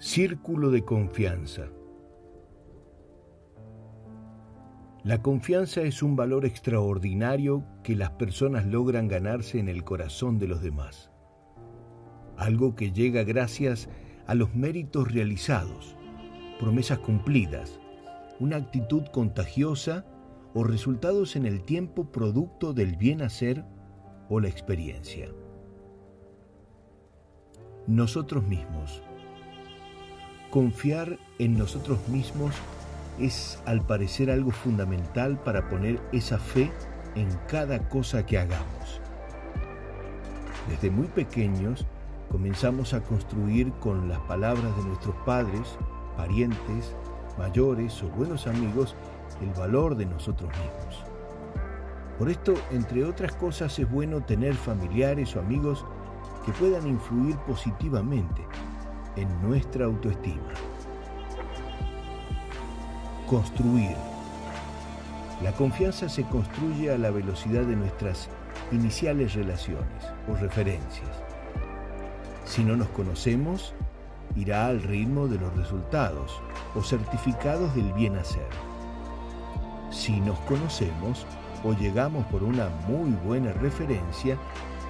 Círculo de confianza. La confianza es un valor extraordinario que las personas logran ganarse en el corazón de los demás. Algo que llega gracias a los méritos realizados, promesas cumplidas, una actitud contagiosa o resultados en el tiempo producto del bien hacer o la experiencia. Nosotros mismos Confiar en nosotros mismos es al parecer algo fundamental para poner esa fe en cada cosa que hagamos. Desde muy pequeños comenzamos a construir con las palabras de nuestros padres, parientes, mayores o buenos amigos el valor de nosotros mismos. Por esto, entre otras cosas, es bueno tener familiares o amigos que puedan influir positivamente en nuestra autoestima. Construir. La confianza se construye a la velocidad de nuestras iniciales relaciones o referencias. Si no nos conocemos, irá al ritmo de los resultados o certificados del bien hacer. Si nos conocemos o llegamos por una muy buena referencia,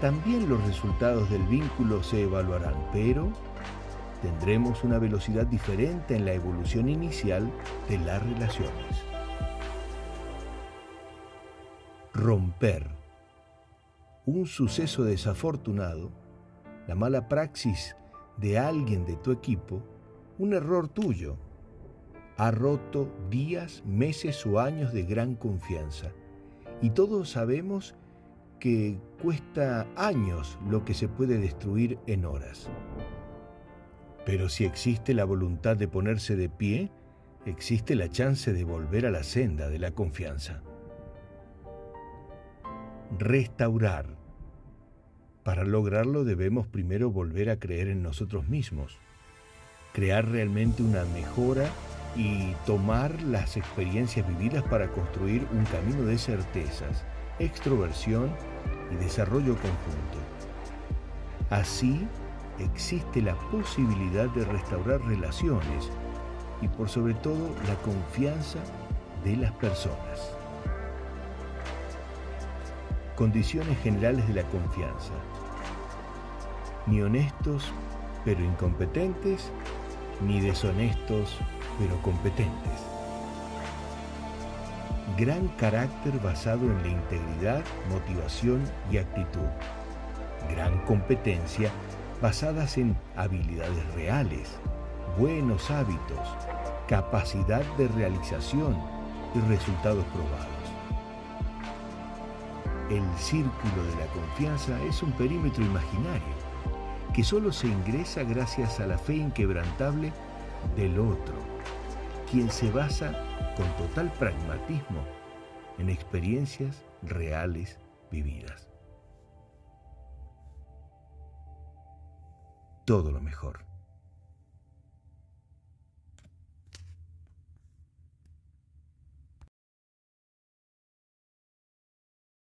también los resultados del vínculo se evaluarán, pero tendremos una velocidad diferente en la evolución inicial de las relaciones. Romper. Un suceso desafortunado, la mala praxis de alguien de tu equipo, un error tuyo, ha roto días, meses o años de gran confianza. Y todos sabemos que cuesta años lo que se puede destruir en horas. Pero si existe la voluntad de ponerse de pie, existe la chance de volver a la senda de la confianza. Restaurar. Para lograrlo debemos primero volver a creer en nosotros mismos, crear realmente una mejora y tomar las experiencias vividas para construir un camino de certezas, extroversión y desarrollo conjunto. Así existe la posibilidad de restaurar relaciones y por sobre todo la confianza de las personas. Condiciones generales de la confianza. Ni honestos pero incompetentes, ni deshonestos pero competentes. Gran carácter basado en la integridad, motivación y actitud. Gran competencia basadas en habilidades reales, buenos hábitos, capacidad de realización y resultados probados. El círculo de la confianza es un perímetro imaginario que solo se ingresa gracias a la fe inquebrantable del otro, quien se basa con total pragmatismo en experiencias reales vividas. todo lo mejor.